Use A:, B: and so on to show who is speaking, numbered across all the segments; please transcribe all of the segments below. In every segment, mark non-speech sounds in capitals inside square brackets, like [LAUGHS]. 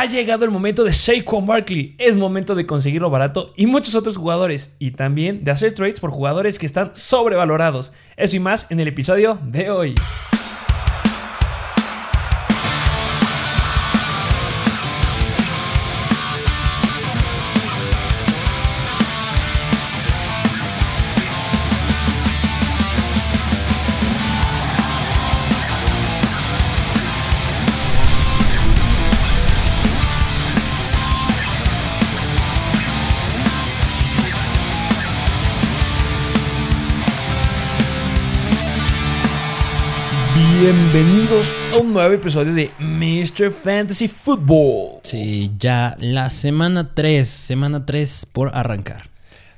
A: Ha llegado el momento de Saquon Barkley. Es momento de conseguirlo barato y muchos otros jugadores. Y también de hacer trades por jugadores que están sobrevalorados. Eso y más en el episodio de hoy. A un nuevo episodio de Mr. Fantasy Football.
B: Sí, ya la semana 3, semana 3 por arrancar.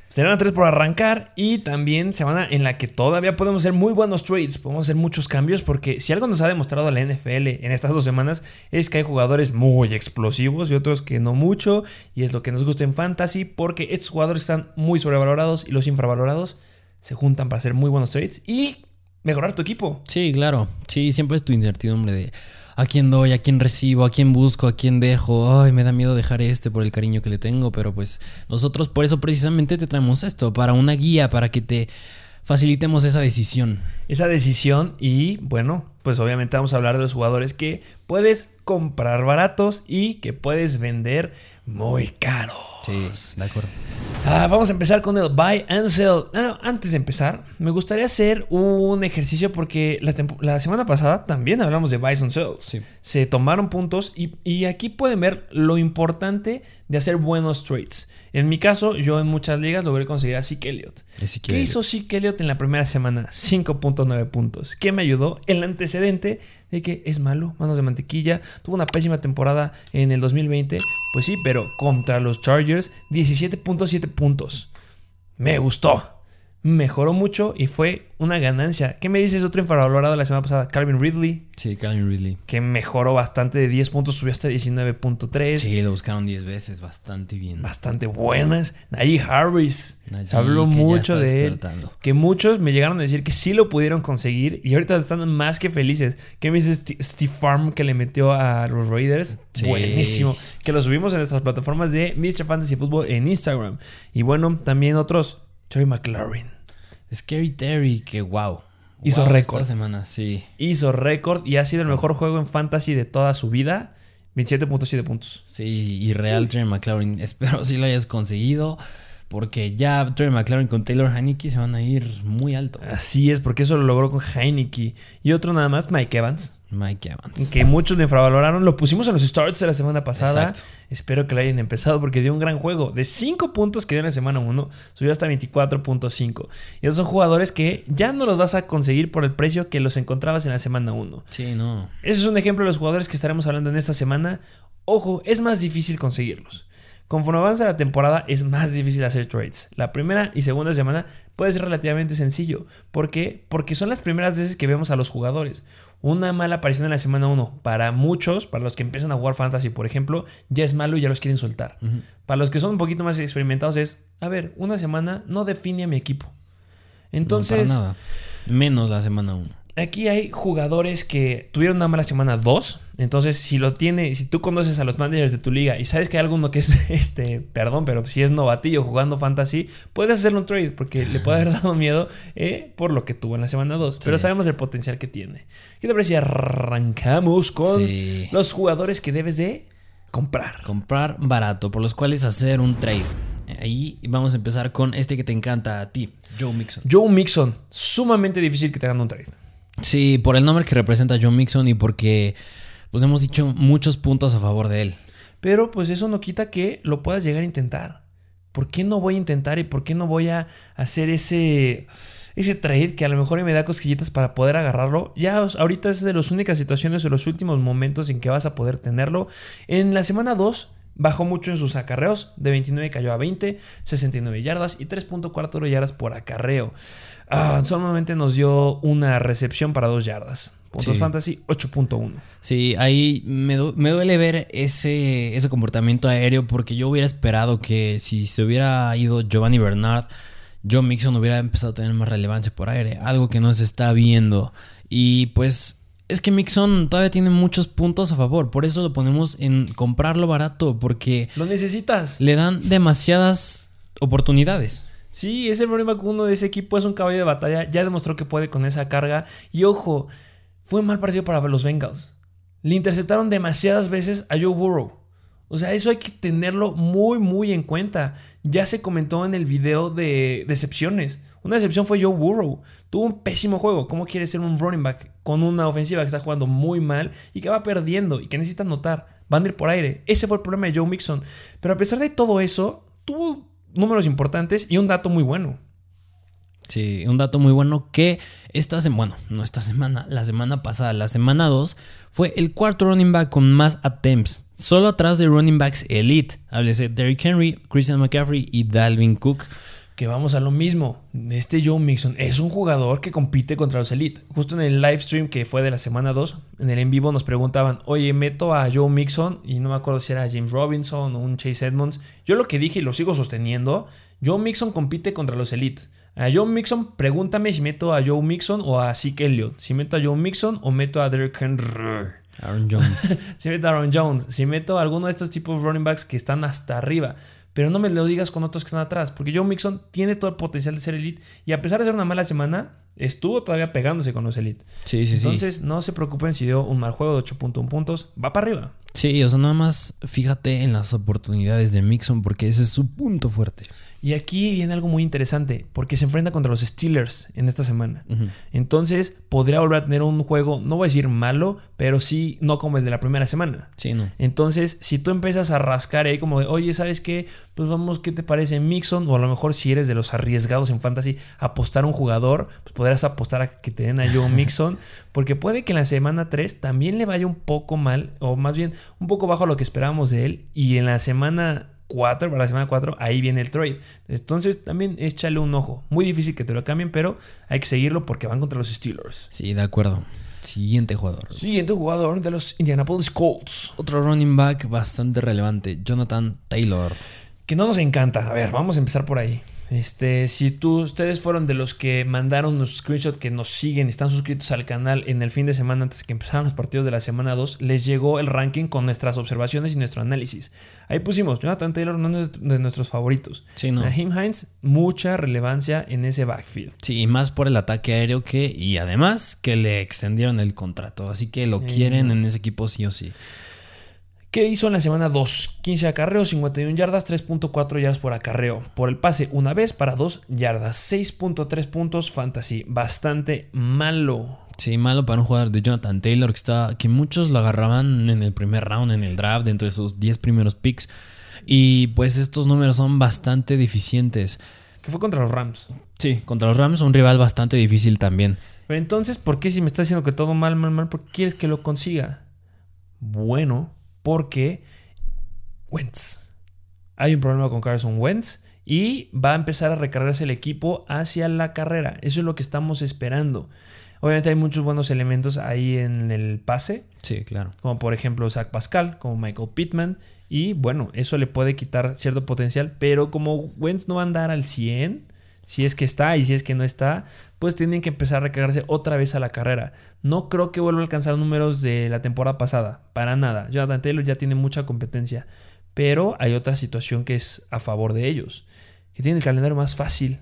A: Semana 3 por arrancar y también semana en la que todavía podemos hacer muy buenos trades, podemos hacer muchos cambios porque si algo nos ha demostrado la NFL en estas dos semanas es que hay jugadores muy explosivos y otros que no mucho y es lo que nos gusta en fantasy porque estos jugadores están muy sobrevalorados y los infravalorados se juntan para hacer muy buenos trades y mejorar tu equipo.
B: Sí, claro. Sí, siempre es tu incertidumbre de a quién doy, a quién recibo, a quién busco, a quién dejo. Ay, me da miedo dejar este por el cariño que le tengo, pero pues nosotros por eso precisamente te traemos esto, para una guía, para que te facilitemos esa decisión.
A: Esa decisión y bueno, pues obviamente vamos a hablar de los jugadores que puedes comprar baratos y que puedes vender muy caros.
B: Sí, de acuerdo.
A: Ah, vamos a empezar con el buy and sell. Ah, antes de empezar, me gustaría hacer un ejercicio porque la, la semana pasada también hablamos de buys and sells.
B: Sí.
A: Se tomaron puntos y, y, aquí pueden ver lo importante de hacer buenos trades. En mi caso, yo en muchas ligas logré conseguir a Zeke Elliott. ¿Qué hizo Zeke Elliott en la primera semana? 5.9 puntos. ¿Qué me ayudó? El antecedente de que es malo, manos de mantequilla, tuvo una pésima temporada en el 2020, pues sí, pero contra los Chargers 17.7 puntos. Me gustó. Mejoró mucho y fue una ganancia. ¿Qué me dices otro infravalorado la semana pasada? Calvin Ridley.
B: Sí, Calvin Ridley.
A: Que mejoró bastante de 10 puntos, subió hasta 19.3.
B: Sí, lo buscaron 10 veces, bastante bien.
A: Bastante buenas. Najee Harris. Habló mucho de él. Que muchos me llegaron a decir que sí lo pudieron conseguir y ahorita están más que felices. ¿Qué me dices Steve Farm que le metió a los Raiders?
B: Sí.
A: Buenísimo. Que lo subimos en nuestras plataformas de Mr. Fantasy Football en Instagram. Y bueno, también otros. Terry McLaurin.
B: Scary Terry, que wow.
A: Hizo
B: wow,
A: récord.
B: Esta semana, sí.
A: Hizo récord y ha sido el mejor juego en fantasy de toda su vida. 27.7 puntos.
B: Sí, y real Terry McLaurin. [LAUGHS] Espero si lo hayas conseguido. Porque ya Terry McLaurin con Taylor Heineke se van a ir muy alto.
A: Así es, porque eso lo logró con Heineke. Y otro nada más, Mike Evans.
B: Mike Evans.
A: Que muchos lo infravaloraron. Lo pusimos en los starts de la semana pasada.
B: Exacto.
A: Espero que lo hayan empezado porque dio un gran juego. De 5 puntos que dio en la semana 1, subió hasta 24.5. Y esos son jugadores que ya no los vas a conseguir por el precio que los encontrabas en la semana 1.
B: Sí, no.
A: Ese es un ejemplo de los jugadores que estaremos hablando en esta semana. Ojo, es más difícil conseguirlos. Conforme avanza la temporada es más difícil hacer trades. La primera y segunda semana puede ser relativamente sencillo. ¿Por qué? Porque son las primeras veces que vemos a los jugadores. Una mala aparición en la semana 1 para muchos, para los que empiezan a jugar fantasy, por ejemplo, ya es malo y ya los quieren soltar. Uh -huh. Para los que son un poquito más experimentados es, a ver, una semana no define a mi equipo. Entonces...
B: No, para nada. Menos la semana 1.
A: Aquí hay jugadores que tuvieron una mala semana 2. Entonces, si lo tiene, si tú conoces a los managers de tu liga y sabes que hay alguno que es [LAUGHS] este, perdón, pero si es novatillo jugando fantasy, puedes hacerle un trade porque le puede haber dado miedo eh, por lo que tuvo en la semana 2. Sí. Pero sabemos el potencial que tiene. ¿Qué te parece si arrancamos con
B: Sí.
A: los jugadores que debes de comprar?
B: Comprar barato, por los cuales hacer un trade. Ahí vamos a empezar con este que te encanta a ti, Joe Mixon.
A: Joe Mixon, sumamente difícil que te hagan un trade.
B: Sí, por el nombre que representa Joe Mixon y porque pues hemos dicho muchos puntos a favor de él.
A: Pero pues eso no quita que lo puedas llegar a intentar. ¿Por qué no voy a intentar y por qué no voy a hacer ese, ese trade que a lo mejor me da cosquillitas para poder agarrarlo? Ya ahorita es de las únicas situaciones o los últimos momentos en que vas a poder tenerlo. En la semana 2 bajó mucho en sus acarreos, de 29 cayó a 20, 69 yardas y 3.4 yardas por acarreo. Ah, solamente nos dio una recepción para 2 yardas. Puntos
B: Sí.
A: fantasy 8.1.
B: Sí, ahí me, du- me duele ver ese, ese comportamiento aéreo porque yo hubiera esperado que si se hubiera ido Giovanni Bernard, Joe Mixon hubiera empezado a tener más relevancia por aire, algo que no se está viendo. Y pues Es que Mixon todavía tiene muchos puntos a favor, por eso lo ponemos en comprarlo barato, porque...
A: Lo necesitas.
B: Le dan demasiadas oportunidades.
A: Sí, ese running back uno de ese equipo es un caballo de batalla, ya demostró que puede con esa carga. Y ojo, fue un mal partido para los Bengals. Le interceptaron demasiadas veces a Joe Burrow. O sea, eso hay que tenerlo muy, muy en cuenta. Ya se comentó en el video de decepciones. Una decepción fue Joe Burrow. Tuvo un pésimo juego. ¿Cómo quiere ser un running back con una ofensiva que está jugando muy mal y que va perdiendo y que necesita anotar? Van a ir por aire. Ese fue el problema de Joe Mixon. Pero a pesar de todo eso, tuvo números importantes y un dato muy bueno.
B: Sí, un dato muy bueno que esta semana, bueno, no esta semana, la semana pasada, la semana 2, fue el cuarto running back con más attempts, solo atrás de running backs elite, háblese Derrick Henry, Christian McCaffrey y Dalvin Cook
A: que vamos a lo mismo. Este Joe Mixon es un jugador que compite contra los Elite. Justo en el live stream que fue de la semana 2, en el en vivo nos preguntaban, oye, meto a Joe Mixon, y no me acuerdo si era James Robinson o un Chase Edmonds. Yo lo que dije y lo sigo sosteniendo, Joe Mixon compite contra los Elite. A Joe Mixon, pregúntame si meto a Joe Mixon o a Zeke Elliott. Si meto a Joe Mixon o meto a Derrick Henry.
B: Aaron Jones. [LAUGHS]
A: si meto a Aaron Jones. Si meto a alguno de estos tipos de running backs que están hasta arriba pero no me lo digas con otros que están atrás, porque Joe Mixon tiene todo el potencial de ser elite y a pesar de ser una mala semana, estuvo todavía pegándose con los elite.
B: Sí, sí,
A: sí. Entonces, no se preocupen si dio un mal juego de 8.1 puntos, va para arriba.
B: Sí, o sea, nada más fíjate en las oportunidades de Mixon porque ese es su punto fuerte.
A: Y aquí viene algo muy interesante, porque se enfrenta contra los Steelers en esta semana. Entonces, podría volver a tener un juego, no voy a decir malo, pero sí no como el de la primera semana.
B: Sí, no.
A: Entonces, si tú empiezas a rascar ahí como de, oye, ¿sabes qué? Pues vamos, ¿qué te parece Mixon? O a lo mejor si eres de los arriesgados en fantasy, apostar a un jugador, pues podrás apostar a que te den a Joe [LAUGHS] Mixon, porque puede que en la semana 3 también le vaya un poco mal, o más bien un poco bajo a lo que esperábamos de él, y en la semana 4, para la semana 4, ahí viene el trade. Entonces también échale un ojo. Muy difícil que te lo cambien, pero hay que seguirlo porque van contra los Steelers.
B: Sí, de acuerdo. Siguiente jugador.
A: Siguiente jugador de los Indianapolis Colts.
B: Otro running back bastante relevante, Jonathan Taylor.
A: Que no nos encanta. A ver, vamos a empezar por ahí. Este, si tú, ustedes fueron de los que mandaron los screenshots que nos siguen y están suscritos al canal en el fin de semana antes de que empezaran los partidos de la semana 2, les llegó el ranking con nuestras observaciones y nuestro análisis. Ahí pusimos, Jonathan Taylor no es de nuestros favoritos.
B: Sí, no.
A: Hines, mucha relevancia en ese backfield.
B: Sí, y más por el ataque aéreo que, y además que le extendieron el contrato. Así que lo quieren en ese equipo sí o sí.
A: ¿Qué hizo en la semana 2? 15 acarreos, 51 yardas, 3.4 yardas por acarreo. Por el pase, una vez para 2 yardas, 6.3 puntos fantasy. Bastante malo.
B: Sí, malo para un jugador de Jonathan Taylor que, está, que muchos lo agarraban en el primer round, en el draft, dentro de sus 10 primeros picks. Y pues estos números son bastante deficientes.
A: Que fue contra los Rams.
B: Sí, contra los Rams, un rival bastante difícil también.
A: Pero entonces, ¿por qué si me estás diciendo que todo mal, mal, mal, por qué quieres que lo consiga? Bueno, porque Wentz. Hay un problema con Carson Wentz y va a empezar a recargarse el equipo hacia la carrera. Eso es lo que estamos esperando. Obviamente hay muchos buenos elementos ahí en el pase.
B: Sí, claro.
A: Como por ejemplo Zach Pascal, como Michael Pittman. Y bueno, eso le puede quitar cierto potencial. Pero como Wentz no va a andar al 100, si es que está y si es que no está, pues tienen que empezar a recargarse otra vez a la carrera. No creo que vuelva a alcanzar números de la temporada pasada, para nada. Jonathan Taylor ya tiene mucha competencia, pero hay otra situación que es a favor de ellos, que tienen el calendario más fácil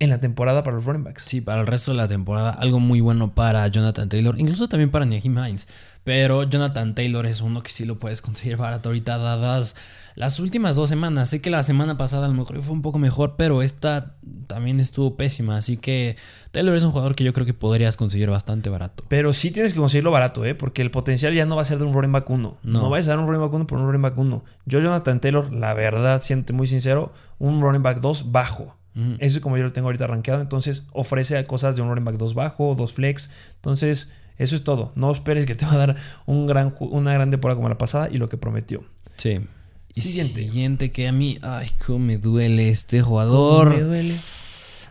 A: en la temporada para los running backs.
B: Sí, para el resto de la temporada, algo muy bueno para Jonathan Taylor, incluso también para Naheem Hines. Pero Jonathan Taylor es uno que sí lo puedes conseguir barato ahorita, dadas las últimas dos semanas. Sé que la semana pasada a lo mejor fue un poco mejor, pero esta también estuvo pésima. Así que Taylor es un jugador que yo creo que podrías conseguir bastante barato.
A: Pero sí tienes que conseguirlo barato, ¿eh? Porque el potencial ya no va a ser de un running back 1. No, no vais a dar un running back 1 por un running back 1. Yo, Jonathan Taylor, la verdad, siento muy sincero, un running back 2 bajo. Eso es como yo lo tengo ahorita rankeado. Entonces ofrece cosas de un running back 2 bajo, 2 flex. Entonces, eso es todo. No esperes que te va a dar un gran, una gran temporada como la pasada y lo que prometió.
B: Sí. Y siguiente. Siguiente que a mí, ay, cómo me duele este jugador.
A: me duele.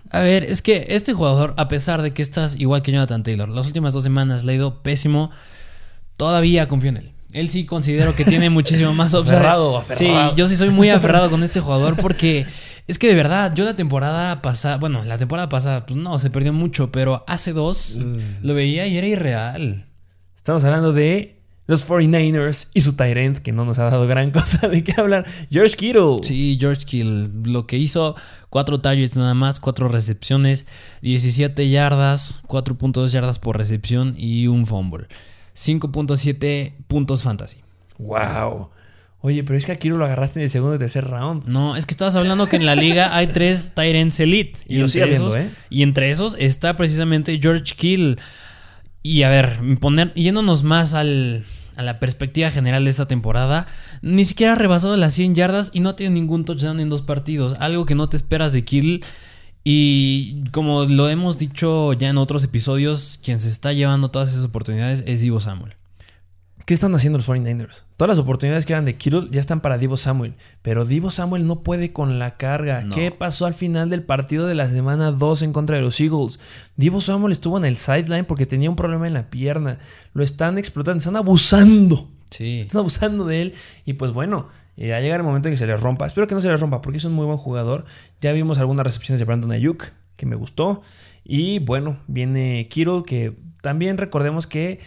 B: A ver, es que este jugador, a pesar de que estás igual que Jonathan Taylor, las últimas dos semanas le ha ido pésimo, todavía confío en él. Él sí considero que tiene [LAUGHS] muchísimo más
A: aferrado,
B: aferrado. Sí, yo sí soy muy aferrado con este [LAUGHS] jugador porque es que de verdad, yo la temporada pasada, bueno, la temporada pasada, pues no, se perdió mucho, pero hace dos mm. lo veía y era irreal.
A: Estamos hablando de los 49ers y su Tyrant, que no nos ha dado gran [LAUGHS] cosa de qué hablar. George Kittle.
B: Sí, George Kittle. Lo que hizo, cuatro targets nada más, cuatro recepciones, 17 yardas, 4.2 yardas por recepción y un fumble. 5.7 puntos fantasy.
A: Wow. Oye, pero es que a Kittle lo agarraste en el segundo y tercer round.
B: No, es que estabas hablando que en la liga hay tres Tyrants Elite. [LAUGHS]
A: Y, entre esos, ¿eh?
B: Y entre esos está precisamente George Kittle. Y a ver, poner, yéndonos más al, a la perspectiva general de esta temporada, ni siquiera ha rebasado las 100 yardas y no tenido ningún touchdown en dos partidos. Algo que no te esperas de Kill. Y como lo hemos dicho ya en otros episodios, quien se está llevando todas esas oportunidades es Ivo Samuel.
A: ¿Qué están haciendo los 49ers? Todas las oportunidades que eran de Kittle ya están para Divo Samuel. Pero Divo Samuel no puede con la carga. ¿Qué pasó al final del partido de la semana 2 en contra de los Eagles? Divo Samuel estuvo en el sideline porque tenía un problema en la pierna. Lo están explotando, están abusando.
B: Sí.
A: Están abusando de él. Y pues bueno, eh, a llegar el momento en que se le rompa. Espero que no se le rompa porque es un muy buen jugador. Ya vimos algunas recepciones de Brandon Ayuk que me gustó. Y bueno, viene Kittle que también recordemos que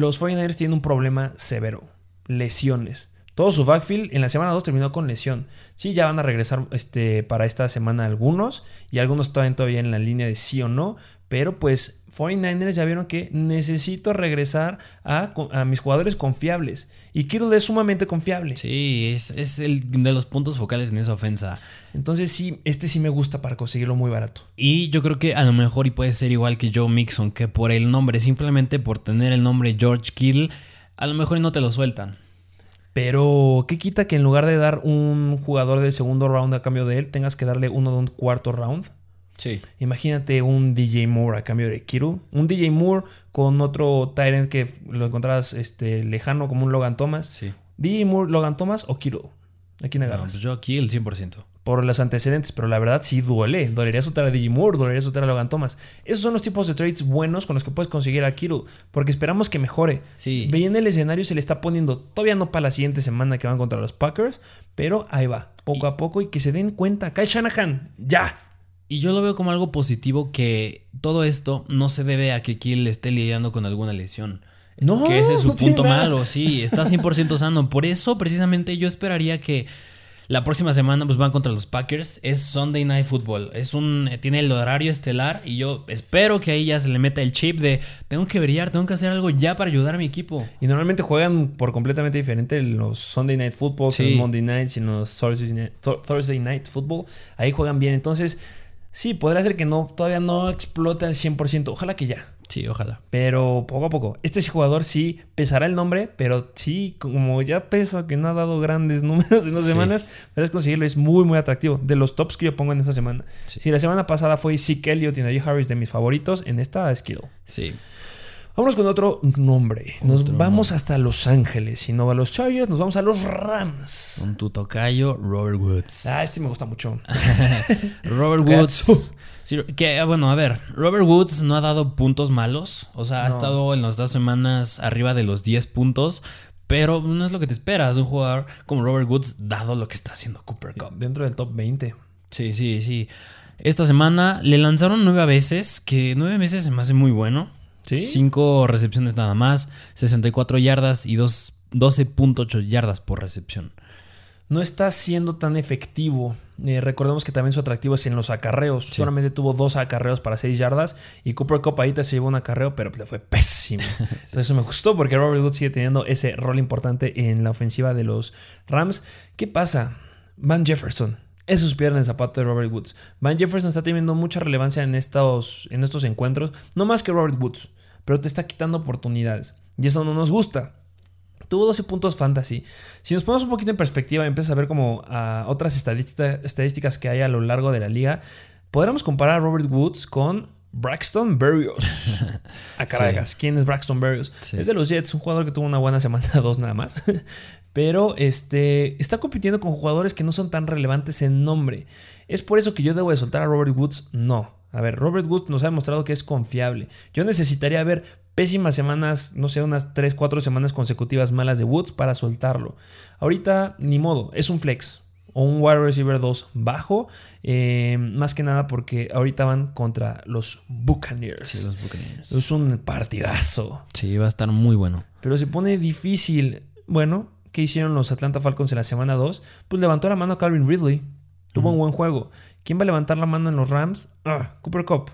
A: los 49ers tienen un problema severo, lesiones. Todo su backfield en la semana 2 terminó con lesión. Sí, ya van a regresar este, para esta semana algunos y algunos están todavía en la línea de sí o no, pero pues 49ers ya vieron que necesito regresar a, mis jugadores confiables. Y Kittle es sumamente confiable.
B: Sí, es, es, el de los puntos focales en esa ofensa.
A: Entonces sí, este sí me gusta para conseguirlo muy barato.
B: Y yo creo que a lo mejor y puede ser igual que Joe Mixon, que por el nombre, simplemente por tener el nombre George Kittle, a lo mejor no te lo sueltan.
A: Pero, ¿qué quita que en lugar de dar un jugador del segundo round a cambio de él, tengas que darle uno de un cuarto round?
B: Sí.
A: Imagínate un DJ Moore a cambio de Kiru. Un DJ Moore con otro Tyrant que lo encontrabas este, lejano como un Logan Thomas.
B: Sí.
A: DJ Moore, Logan Thomas o Kiru. ¿A quién agarras? No,
B: pues yo aquí el 100%
A: por los antecedentes, pero la verdad sí duele. Dolería soltar a Digimur, dolería soltar a Logan Thomas. Esos son los tipos de trades buenos con los que puedes conseguir a Kittle, porque esperamos que mejore.
B: Sí.
A: Veía el escenario se le está poniendo, todavía no para la siguiente semana que van contra los Packers, pero ahí va, poco a poco y que se den cuenta. Kyle Shanahan, ya.
B: Y yo lo veo como algo positivo que todo esto no se debe a que Kittle esté lidiando con alguna lesión.
A: No,
B: que ese es su punto malo, sí, está 100% sano. Por eso, precisamente, yo esperaría que la próxima semana pues van contra los Packers. Es Sunday Night Football. Es un tiene el horario estelar y yo espero que ahí ya se le meta el chip de tengo que brillar, tengo que hacer algo ya para ayudar a mi equipo.
A: Y normalmente juegan por completamente diferente los Sunday Night Football, los Monday Nights y los Thursday Night Football. Ahí juegan bien. Entonces, sí, podría ser que no todavía no explote al 100%. Ojalá que ya.
B: Sí, ojalá.
A: Pero poco a poco. Este jugador sí pesará el nombre, pero sí, como ya pesa que no ha dado grandes [LAUGHS] números en dos semanas, pero es conseguirlo, es muy, muy atractivo. De los tops que yo pongo en esta semana. Si la semana pasada fue Zeke Elliott y Najee Harris de mis favoritos, en esta es Kittle.
B: Sí.
A: Vámonos con otro nombre. Nos vamos hasta Los Ángeles. Si no va a los Chargers, nos vamos a los Rams.
B: Con tu tocayo, Robert Woods.
A: Ah, este me gusta mucho. [LAUGHS] [LAUGHS]
B: Robert Woods que, ah, bueno, a ver, Robert Woods no ha dado puntos malos. O sea, ha estado en las dos semanas arriba de los 10 puntos. Pero no es lo que te esperas de un jugador como Robert Woods, dado lo que está haciendo Cooper Cup.
A: Dentro del top 20.
B: Sí, sí, sí. Esta semana le lanzaron nueve veces, que nueve veces se me hace muy bueno.
A: ¿Sí?
B: Cinco recepciones nada más, 64 yardas y 12.8 yardas por recepción
A: no está siendo tan efectivo. Eh, recordemos que también su atractivo es en los acarreos. Solamente tuvo dos acarreos para seis yardas. Y Cooper Cup ahí se llevó un acarreo, pero le fue pésimo. [LAUGHS] Entonces eso me gustó porque Robert Woods sigue teniendo ese rol importante en la ofensiva de los Rams. ¿Qué pasa? Van Jefferson. Eso es piedra en el zapato de Robert Woods. Van Jefferson está teniendo mucha relevancia en estos, en estos encuentros. No más que Robert Woods. Pero te está quitando oportunidades. Y eso no nos gusta. Tuvo 12 puntos fantasy. Si nos ponemos un poquito en perspectiva y empiezas a ver como a otras estadísticas que hay a lo largo de la liga, podríamos comparar a Robert Woods con Braxton Berrios. [LAUGHS] a Caracas. ¿Quién es Braxton Berrios? Es de los Jets, un jugador que tuvo una buena semana, [LAUGHS] dos nada más. [LAUGHS] Pero este, está compitiendo con jugadores que no son tan relevantes en nombre. ¿Es por eso que yo debo de soltar a Robert Woods? No. A ver, Robert Woods nos ha demostrado que es confiable. Yo necesitaría ver pésimas semanas, no sé, unas 3, 4 semanas consecutivas malas de Woods para soltarlo. Ahorita, ni modo, es un flex. O un wide receiver 2 bajo. Eh, más que nada porque ahorita van contra los Buccaneers.
B: Sí, los Buccaneers.
A: Es un partidazo.
B: Sí, va a estar muy bueno.
A: Pero se pone difícil. Bueno, ¿qué hicieron los Atlanta Falcons en la semana 2? Pues levantó la mano a Calvin Ridley. Tuvo un buen juego. ¿Quién va a levantar la mano en los Rams? Ah, Cooper Cup.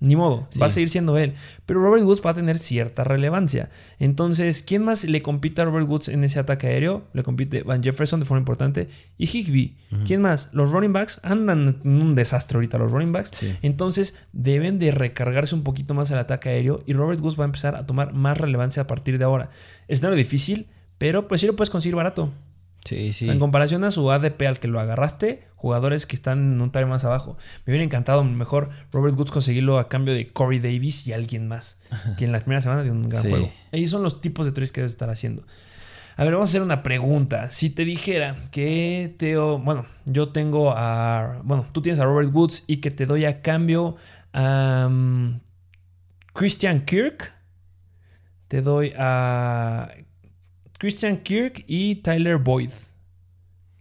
A: Ni modo, va a seguir siendo él. Pero Robert Woods va a tener cierta relevancia. Entonces, ¿quién más le compite a Robert Woods en ese ataque aéreo? Le compite Van Jefferson de forma importante y Higby. ¿Quién más? Los running backs andan en un desastre ahorita los running backs. Entonces, deben de recargarse un poquito más el ataque aéreo y Robert Woods va a empezar a tomar más relevancia a partir de ahora. Es nada difícil, pero pues sí lo puedes conseguir barato.
B: Sí, sí.
A: en comparación a su ADP al que lo agarraste, jugadores que están en un tario más abajo. Me hubiera encantado mejor Robert Woods conseguirlo a cambio de Corey Davis y alguien más, [LAUGHS] que en la primera semana de un gran juego. Ahí son los tipos de trades que debes estar haciendo. A ver, vamos a hacer una pregunta. Si te dijera que Teo, bueno, yo tengo a, bueno, tú tienes a Robert Woods y que te doy a cambio a um, Christian Kirk, te doy a Christian Kirk y Tyler Boyd.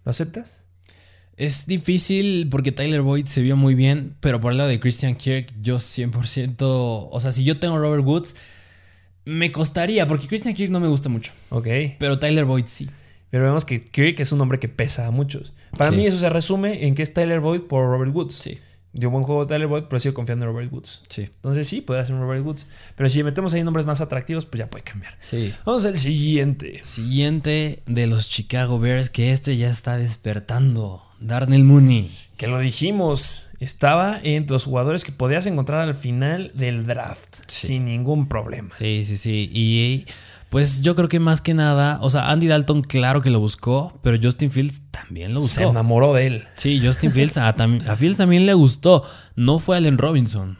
A: ¿Lo aceptas?
B: Es difícil porque Tyler Boyd se vio muy bien, pero por el lado de Christian Kirk, yo 100%. O sea, si yo tengo Robert Woods, me costaría, porque Christian Kirk no me gusta mucho.
A: Ok.
B: Pero Tyler Boyd sí.
A: Pero vemos que Kirk es un hombre que pesa a muchos. Para mí, eso se resume en que es Tyler Boyd por Robert Woods.
B: Sí
A: dio buen juego Tyler Boyd, pero sigo confiando en Robert Woods.
B: Sí.
A: Entonces sí, puede hacer un Robert Woods. Pero si metemos ahí nombres más atractivos, pues ya puede cambiar.
B: Sí.
A: Vamos al siguiente.
B: Siguiente de los Chicago Bears, que este ya está despertando. Darnell Mooney.
A: Que lo dijimos, estaba entre los jugadores que podías encontrar al final del draft. Sin ningún problema.
B: Sí, sí, sí. Y pues yo creo que más que nada, o sea, Andy Dalton claro que lo buscó, pero Justin Fields también lo buscó.
A: Se enamoró de él.
B: Sí, Justin Fields, a, Fields también le gustó. No fue Allen Robinson.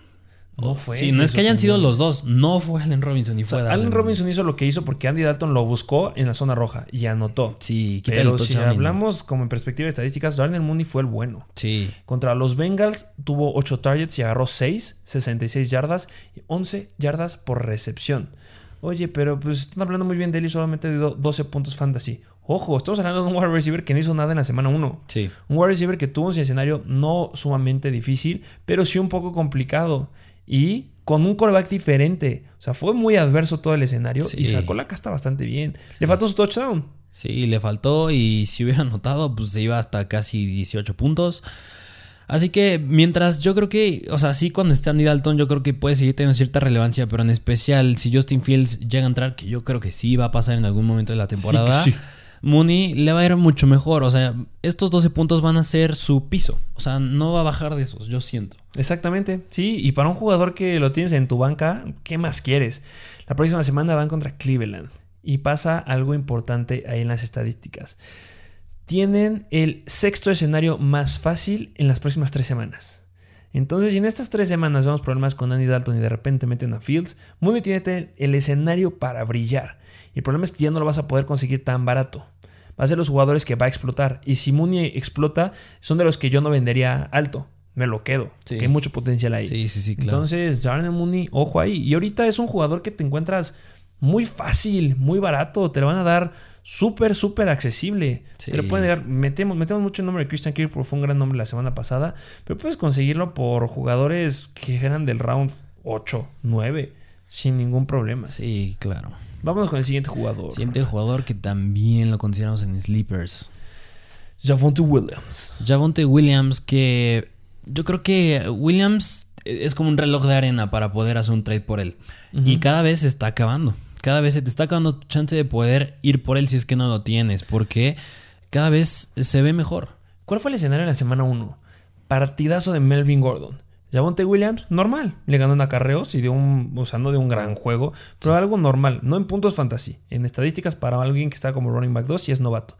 A: No fue.
B: Sí, no es que hayan sido los dos. No fue Allen Robinson ni fue
A: Allen Robinson hizo lo que hizo porque Andy Dalton lo buscó en la zona roja y anotó.
B: Sí,
A: Pero si hablamos como en perspectiva de estadísticas, Darnell Mooney fue el bueno.
B: Sí.
A: Contra los Bengals tuvo 8 targets y agarró 6, 66 yardas y 11 yardas por recepción. Oye, pero pues están hablando muy bien de él y solamente dio 12 puntos fantasy. Ojo, estamos hablando de un wide receiver que no hizo nada en la semana 1.
B: Sí.
A: Un wide receiver que tuvo un escenario no sumamente difícil, pero sí un poco complicado. Y con un coreback diferente. O sea, fue muy adverso todo el escenario y sacó la casta bastante bien. Le faltó su touchdown.
B: Sí, le faltó y si hubiera notado, pues se iba hasta casi 18 puntos. Así que mientras yo creo que, o sea, sí con Stanley Dalton yo creo que puede seguir teniendo cierta relevancia, pero en especial si Justin Fields llega a entrar, que yo creo que sí va a pasar en algún momento de la temporada, sí Mooney le va a ir mucho mejor. O sea, estos 12 puntos van a ser su piso. O sea, no va a bajar de esos, yo siento.
A: Exactamente, sí. Y para un jugador que lo tienes en tu banca, ¿qué más quieres? La próxima semana van contra Cleveland. Y pasa algo importante ahí en las estadísticas tienen el sexto escenario más fácil en las próximas tres semanas. Entonces, si en estas tres semanas vemos problemas con Andy Dalton y de repente meten a Fields, Mooney tiene el escenario para brillar. El problema es que ya no lo vas a poder conseguir tan barato. Va a ser los jugadores que va a explotar. Y si Mooney explota, son de los que yo no vendería alto. Me lo quedo. Que hay mucho potencial ahí.
B: Sí, sí, sí, claro.
A: Entonces, Jarnell Mooney, ojo ahí. Y ahorita es un jugador que te encuentras muy fácil, muy barato. Te lo van a dar súper, súper accesible. Te lo pueden dar. Metemos, metemos mucho el nombre de Christian Kirk porque fue un gran nombre la semana pasada. Pero puedes conseguirlo por jugadores que eran del round 8, 9, sin ningún problema.
B: Sí, claro.
A: Vámonos con el siguiente jugador.
B: Siguiente jugador que también lo consideramos en Sleepers.
A: Javonte Williams.
B: Javonte Williams, que yo creo que Williams es como un reloj de arena para poder hacer un trade por él. Y cada vez se está acabando. Cada vez se te está acabando tu chance de poder ir por él si es que no lo tienes. Porque cada vez se ve mejor.
A: ¿Cuál fue el escenario en la semana 1? Partidazo de Melvin Gordon. Javonte Williams, normal. Le ganó en acarreos y un, usando de un gran juego. Pero algo normal, no en puntos fantasy. En estadísticas para alguien que está como running back 2 y es novato.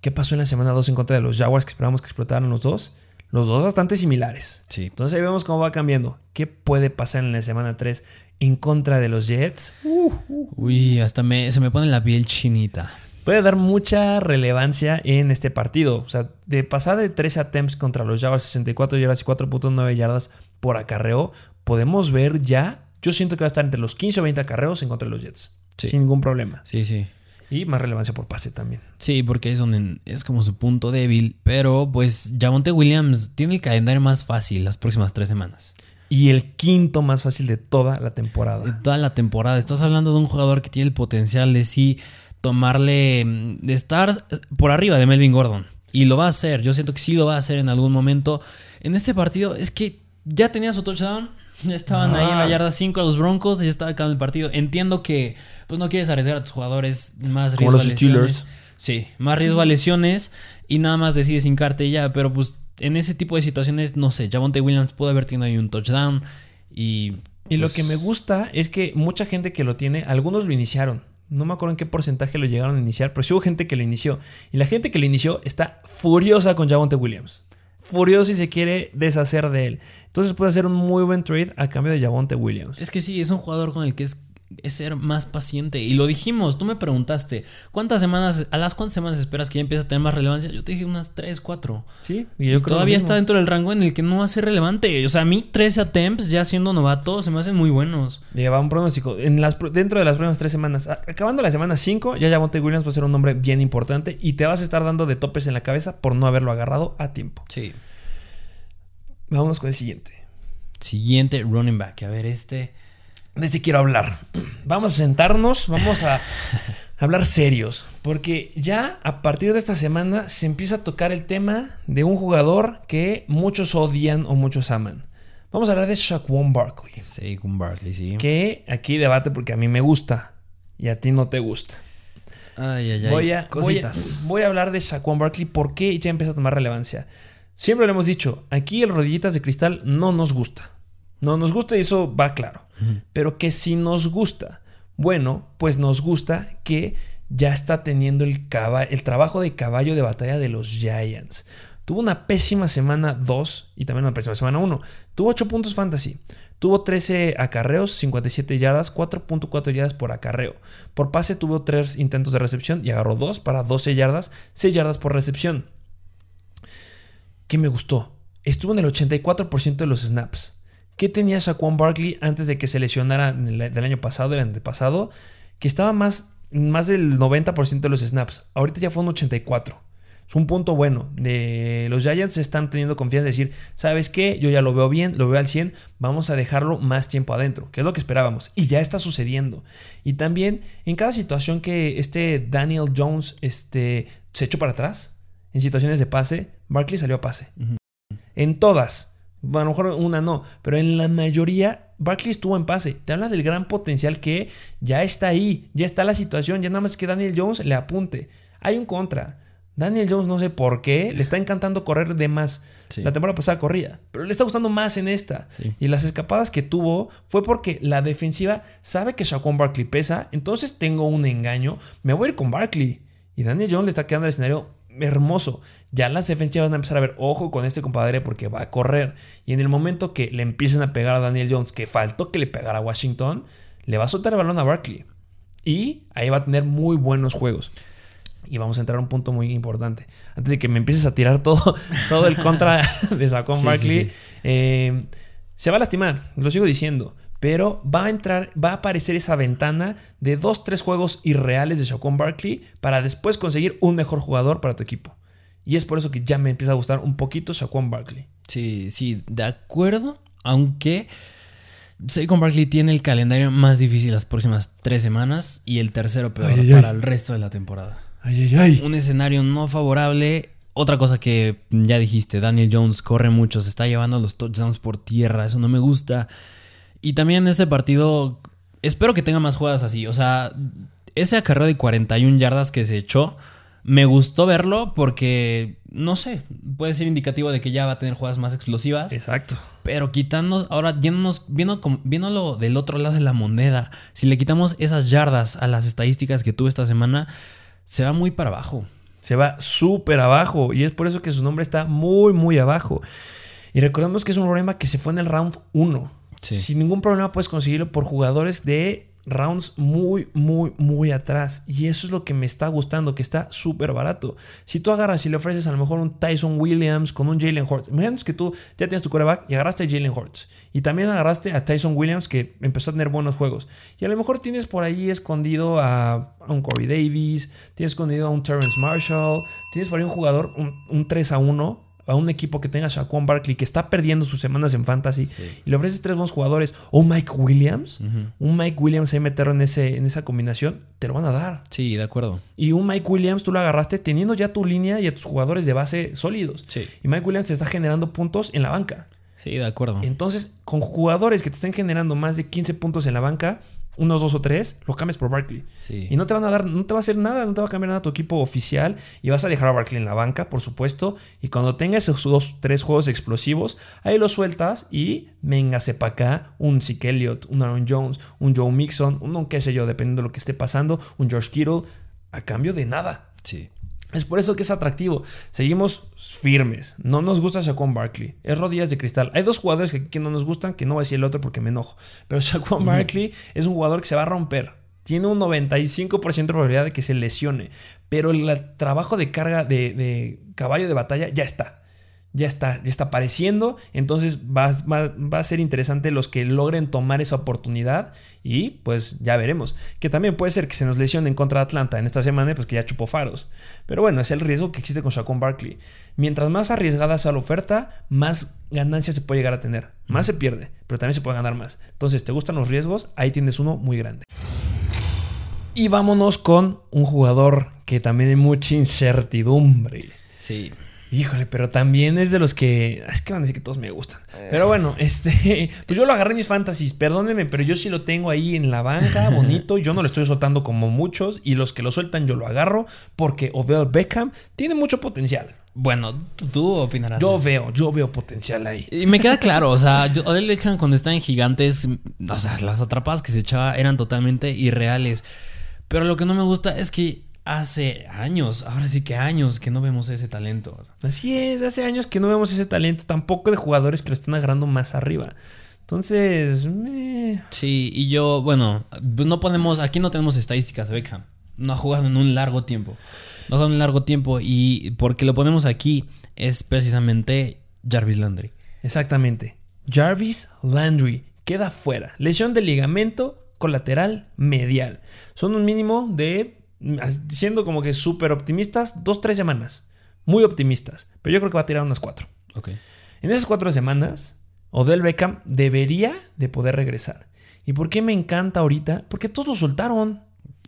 A: ¿Qué pasó en la semana 2 en contra de los Jaguars que esperamos que explotaran los dos? Los dos bastante similares.
B: Sí.
A: Entonces ahí vemos cómo va cambiando. ¿Qué puede pasar en la semana 3 en contra de los Jets?
B: Uy, hasta me, se me pone la piel chinita.
A: Puede dar mucha relevancia en este partido. O sea, de pasar de 13 attempts contra los Jaguars, 64 yardas y 4.9 yardas por acarreo, podemos ver ya. Yo siento que va a estar entre los 15 o 20 acarreos en contra de los Jets. Sin ningún problema.
B: Sí, sí.
A: Y más relevancia por pase también.
B: Sí, porque es donde es como su punto débil. Pero pues Javonte Williams tiene el calendario más fácil las próximas tres semanas.
A: Y el quinto más fácil de toda la temporada.
B: De toda la temporada. Estás hablando de un jugador que tiene el potencial de sí tomarle, mm, de estar por arriba de Melvin Gordon. Y lo va a hacer. Yo siento que sí lo va a hacer en algún momento. En este partido es que ya tenía su touchdown. [LAUGHS] Estaban ahí en la yarda 5 a los Broncos y ya estaba acabando el partido. Entiendo que pues no quieres arriesgar a tus jugadores más
A: riesgo los a lesiones.
B: Sí, más riesgo a lesiones y nada más decides hincarte ya. Pero pues en ese tipo de situaciones, no sé, Javonte Williams puede haber tenido ahí un touchdown y...
A: Y lo pues que me gusta es que mucha gente que lo tiene, algunos lo iniciaron. No me acuerdo en qué porcentaje lo llegaron a iniciar, pero sí hubo gente que lo inició. Y la gente que lo inició está furiosa con Javonte Williams. Furiosa y se quiere deshacer de él. Entonces puede hacer un muy buen trade a cambio de Javonte Williams.
B: Es que sí, es un jugador con el que es es ser más paciente. Y lo dijimos, tú me preguntaste, ¿cuántas semanas, a las cuántas semanas esperas que ya empiece a tener más relevancia? Yo te dije unas 3, 4.
A: Sí,
B: y yo Todavía está dentro del rango en el que no va a ser relevante. O sea, a mí 13 attempts ya siendo novato se me hacen muy buenos.
A: Lleva un pronóstico. En las, dentro de las próximas 3 semanas, acabando la semana 5, ya Monte Williams va a ser un hombre bien importante y te vas a estar dando de topes en la cabeza por no haberlo agarrado a tiempo.
B: Sí.
A: Vámonos con el siguiente.
B: Siguiente running back. A ver, este
A: de este quiero hablar. Vamos a sentarnos, vamos a hablar serios, porque ya a partir de esta semana se empieza a tocar el tema de un jugador que muchos odian o muchos aman. Vamos a hablar de Shaquan Barkley.
B: Shaquan Barkley, sí.
A: Que aquí debate porque a mí me gusta y a ti no te gusta.
B: Ay, ay, ay.
A: Voy a, Cositas. Voy a, hablar de Shaquan Barkley porque ya empieza a tomar relevancia. Siempre lo hemos dicho, aquí el rodillitas de cristal no nos gusta. No nos gusta y eso va claro. Pero que si nos gusta, bueno, pues nos gusta que ya está teniendo el, el trabajo de caballo de batalla de los Giants. Tuvo una pésima semana 2 y también una pésima semana 1. Tuvo 8 puntos fantasy. Tuvo 13 acarreos, 57 yardas, 4.4 yardas por acarreo. Por pase tuvo 3 intentos de recepción y agarró 2 para 12 yardas, 6 yardas por recepción. ¿Qué me gustó? Estuvo en el 84% de los snaps. ¿Qué tenía Saquon Barkley antes de que se lesionara del año pasado, el antepasado? Que estaba más, más del 90% de los snaps. Ahorita ya fue un 84%. Es un punto bueno. De los Giants están teniendo confianza de decir, ¿sabes qué? Yo ya lo veo bien, lo veo al 100, vamos a dejarlo más tiempo adentro, que es lo que esperábamos. Y ya está sucediendo. Y también en cada situación que este Daniel Jones este, se echó para atrás, en situaciones de pase, Barkley salió a pase. En todas a lo mejor una no, pero en la mayoría Barkley estuvo en pase. Te habla del gran potencial que ya está ahí, ya está la situación, ya nada más que Daniel Jones le apunte. Hay un contra. Daniel Jones no sé por qué, le está encantando correr de más. La temporada pasada corría, pero le está gustando más en esta. Y las escapadas que tuvo fue porque la defensiva sabe que Shaquon Barkley pesa, entonces tengo un engaño, me voy a ir con Barkley. Y Daniel Jones le está quedando el escenario hermoso. Ya las defensivas van a empezar a ver, ojo con este compadre porque va a correr. Y en el momento que le empiecen a pegar a Daniel Jones, que faltó que le pegara a Washington, le va a soltar el balón a Barkley. Y ahí va a tener muy buenos juegos. Y vamos a entrar a un punto muy importante. Antes de que me empieces a tirar todo, [LAUGHS] todo el contra de Saquon Barkley, eh, se va a lastimar, lo sigo diciendo pero va a entrar, va a aparecer esa ventana de dos, tres juegos irreales de Shaquon Barkley para después conseguir un mejor jugador para tu equipo. Y es por eso que ya me empieza a gustar un poquito Shaquon Barkley.
B: Sí, sí, de acuerdo, aunque Saquon Barkley tiene el calendario más difícil las próximas tres semanas y el tercero peor para el resto de la temporada.
A: Ay, ay, ay.
B: Un escenario no favorable. Otra cosa que ya dijiste, Daniel Jones corre mucho, se está llevando los touchdowns por tierra, eso no me gusta. Y también en este partido, espero que tenga más jugadas así. O sea, ese acarreo de 41 yardas que se echó, me gustó verlo porque, no sé, puede ser indicativo de que ya va a tener jugadas más explosivas.
A: Exacto.
B: Pero quitando, ahora yéndonos, viendo, viéndolo del otro lado de la moneda, si le quitamos esas yardas a las estadísticas que tuve esta semana, se va muy para abajo.
A: Se va súper abajo y es por eso que su nombre está muy, muy abajo. Y recordemos que es un problema que se fue en el round 1. Sin ningún problema puedes conseguirlo por jugadores de rounds muy, muy, muy atrás. Y eso es lo que me está gustando, que está súper barato. Si tú agarras y le ofreces a lo mejor un Tyson Williams con un Jalen Hurts, imagínate que tú ya tienes tu quarterback y agarraste a Jalen Hurts. Y también agarraste a Tyson Williams que empezó a tener buenos juegos. Y a lo mejor tienes por ahí escondido a, un Corey Davis, tienes escondido a un Terrence Marshall, tienes por ahí un jugador, un, un 3 a 1 a un equipo que tenga Shaquan Barkley que está perdiendo sus semanas en fantasy y le ofreces tres buenos jugadores o Mike Williams, un Mike Williams ahí meterlo en, ese, en esa combinación, te lo van a dar.
B: Sí, de acuerdo.
A: Y un Mike Williams tú lo agarraste teniendo ya tu línea y a tus jugadores de base sólidos.
B: Sí.
A: Y Mike Williams te está generando puntos en la banca.
B: Sí, de acuerdo.
A: Entonces, con jugadores que te estén generando más de 15 puntos en la banca, unos dos o tres, lo cambias por Barkley. Y no te van a dar, no te va a hacer nada, no te va a cambiar nada tu equipo oficial. Y vas a dejar a Barkley en la banca, por supuesto. Y cuando tengas esos dos, tres juegos explosivos, ahí lo sueltas y véngase para acá un Zeke Elliott, un Aaron Jones, un Joe Mixon, un qué sé yo, dependiendo de lo que esté pasando, un George Kittle, a cambio de nada.
B: Sí.
A: Es por eso que es atractivo. Seguimos firmes. No nos gusta Shaquan Barkley. Es rodillas de cristal. Hay dos jugadores que, no nos gustan, que no voy a decir el otro porque me enojo. Pero [LAUGHS] Shaquan Barkley es un jugador que se va a romper. Tiene un 95% de probabilidad de que se lesione. Pero el trabajo de carga de caballo de batalla ya está ya está, ya está apareciendo. Entonces va, va, a ser interesante los que logren tomar esa oportunidad. Y pues ya veremos. Que también puede ser que se nos lesione en contra de Atlanta en esta semana, pues que ya chupó faros. Pero bueno, es el riesgo que existe con Shaquon Barkley. Mientras más arriesgada sea la oferta, más ganancias se puede llegar a tener. Más se pierde, pero también se puede ganar más. Entonces, ¿te gustan los riesgos? Ahí tienes uno muy grande. Y vámonos con un jugador que también hay mucha incertidumbre.
B: Sí.
A: Híjole, pero también es de los que. Es que van a decir que todos me gustan. Pero bueno, este. [LAUGHS] Pues yo lo agarré en mis fantasies, perdónenme, pero yo sí lo tengo ahí en la banca, [LAUGHS] bonito. Yo no lo estoy soltando como muchos. Y los que lo sueltan, yo lo agarro. Porque Odell Beckham tiene mucho potencial.
B: Bueno, tú, opinarás.
A: Yo veo, yo veo potencial ahí.
B: Y me queda claro, o sea, [LAUGHS] Odell Beckham cuando está en gigantes, o sea, las atrapadas que se echaba eran totalmente irreales. Pero lo que no me gusta es que hace años, ahora sí que años que no vemos ese talento.
A: Así es, hace años que no vemos ese talento, tampoco de jugadores que lo están agarrando más arriba. Entonces,
B: sí, y yo, bueno, pues no podemos, aquí no tenemos estadísticas de Beckham. No ha jugado en un largo tiempo. No ha jugado en un largo tiempo y porque lo ponemos aquí es precisamente Jarvis Landry.
A: Exactamente. Jarvis Landry queda fuera. Lesión de ligamento colateral medial. Son un mínimo de siendo como que súper optimistas, dos, tres semanas. Muy optimistas. Pero yo creo que va a tirar unas cuatro. En esas cuatro semanas, Odell Beckham debería de poder regresar. ¿Y por qué me encanta ahorita? Porque todos lo soltaron.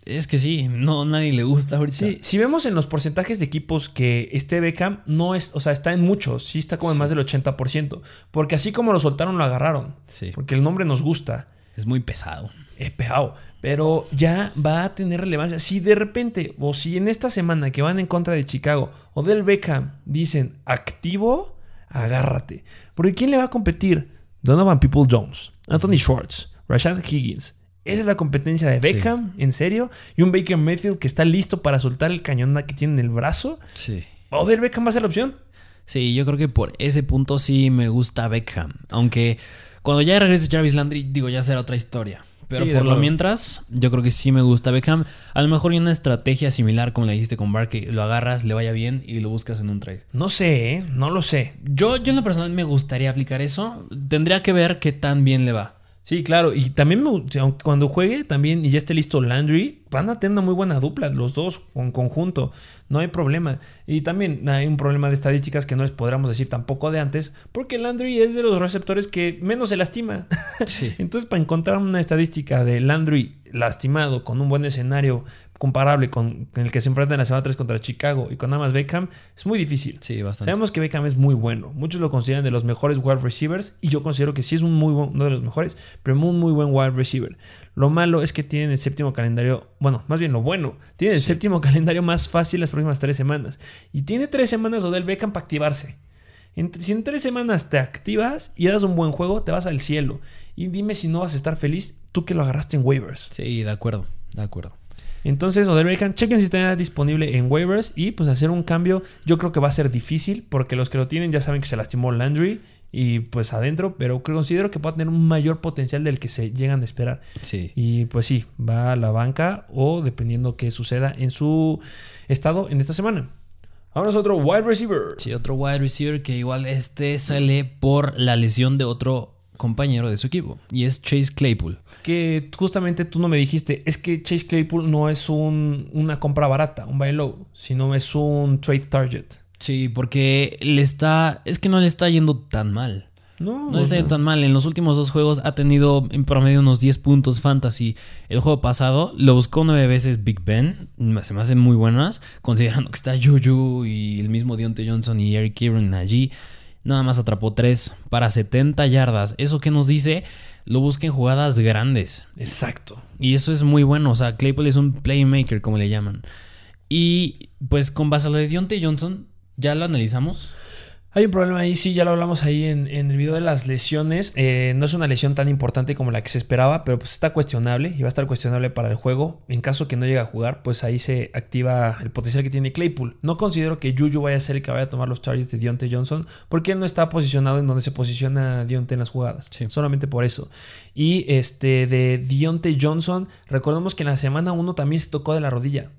B: Es que sí, no nadie le gusta ahorita.
A: Sí, si vemos en los porcentajes de equipos que este Beckham no es, o sea, está en muchos, sí está como en más del 80%, porque así como lo soltaron lo agarraron.
B: Sí.
A: Porque el nombre nos gusta.
B: Es muy pesado.
A: Es pesado pero ya va a tener relevancia. Si de repente, o si en esta semana que van en contra de Chicago o del Beckham dicen activo, agárrate. Porque ¿quién le va a competir? Donovan People Jones, Anthony Schwartz, Rashad Higgins. Esa es la competencia de Beckham, en serio. Y un Baker Mayfield que está listo para soltar el cañón que tiene en el brazo.
B: Sí.
A: ¿Odell Beckham va a ser la opción?
B: Sí, yo creo que por ese punto sí me gusta Beckham. Aunque cuando ya regrese Jarvis Landry, digo, ya será otra historia. Pero por lo mientras, yo creo que sí me gusta Beckham. A lo mejor hay una estrategia similar como la dijiste con Bark, que lo agarras, le vaya bien y lo buscas en un trade.
A: No sé, ¿eh? no lo sé.
B: Yo, yo en lo personal me gustaría aplicar eso. Tendría que ver qué tan bien le va.
A: Sí, claro. Y también aunque cuando juegue también y ya esté listo Landry, van a tener una muy buena dupla, los dos en conjunto. No hay problema. Y también hay un problema de estadísticas que no les podríamos decir tampoco de antes, porque Landry es de los receptores que menos se lastima. [LAUGHS] Entonces, para encontrar una estadística de Landry lastimado con un buen escenario comparable con, el que se enfrenta en la semana 3 contra Chicago y con nada más Beckham, es muy difícil.
B: Sí, bastante.
A: Sabemos que Beckham es muy bueno. Muchos lo consideran de los mejores wide receivers y yo considero que sí es un muy buen, uno de los mejores, pero muy, muy buen wide receiver. Lo malo es que tienen el séptimo calendario, bueno, más bien lo bueno, tiene el séptimo [LAUGHS] calendario más fácil las próximas tres semanas. Y tiene tres semanas Odell Beckham para activarse. si en tres semanas te activas y das un buen juego, te vas al cielo. Y dime si no vas a estar feliz tú que lo agarraste en waivers.
B: Sí, de acuerdo, de acuerdo.
A: Entonces, Odell Beckham, chequen si está disponible en waivers y pues hacer un cambio yo creo que va a ser difícil porque los que lo tienen ya saben que se lastimó Landry y pues adentro, pero considero que puede tener un mayor potencial del que se llegan a esperar.
B: Sí.
A: Y pues sí, va a la banca o dependiendo qué suceda en su estado en esta semana. Ahora es otro wide receiver.
B: Sí, otro wide receiver que igual este sale por la lesión de otro compañero de su equipo y es Chase Claypool.
A: Que justamente tú no me dijiste, es que Chase Claypool no es un, una compra barata, un buy low, sino es un trade target.
B: Sí, porque le está. Es que no le está yendo tan mal.
A: No,
B: No le está yendo tan mal. En los últimos dos juegos ha tenido en promedio unos 10 puntos fantasy. El juego pasado lo buscó nueve veces Big Ben. Se me hacen muy buenas. Considerando que está Juju y el mismo Deontay Johnson y Eric Kieran allí. Nada más atrapó 3 para 70 yardas. ¿Eso que nos dice? Lo busca en jugadas grandes.
A: Exacto.
B: Y eso es muy bueno. O sea, Claypool es un playmaker, como le llaman. Y pues con base a lo de Deontay Johnson, ya lo analizamos.
A: Hay un problema ahí, sí, ya lo hablamos ahí en, en el video de las lesiones. Eh, no es una lesión tan importante como la que se esperaba, pero pues está cuestionable y va a estar cuestionable para el juego. En caso que no llegue a jugar, pues ahí se activa el potencial que tiene Claypool. No considero que Juju vaya a ser el que vaya a tomar los targets de Deontay Johnson, porque él no está posicionado en donde se posiciona Deontay en las jugadas.
B: Sí.
A: Solamente por eso. Y este de Deontay Johnson, recordemos que en la semana 1 también se tocó de la rodilla.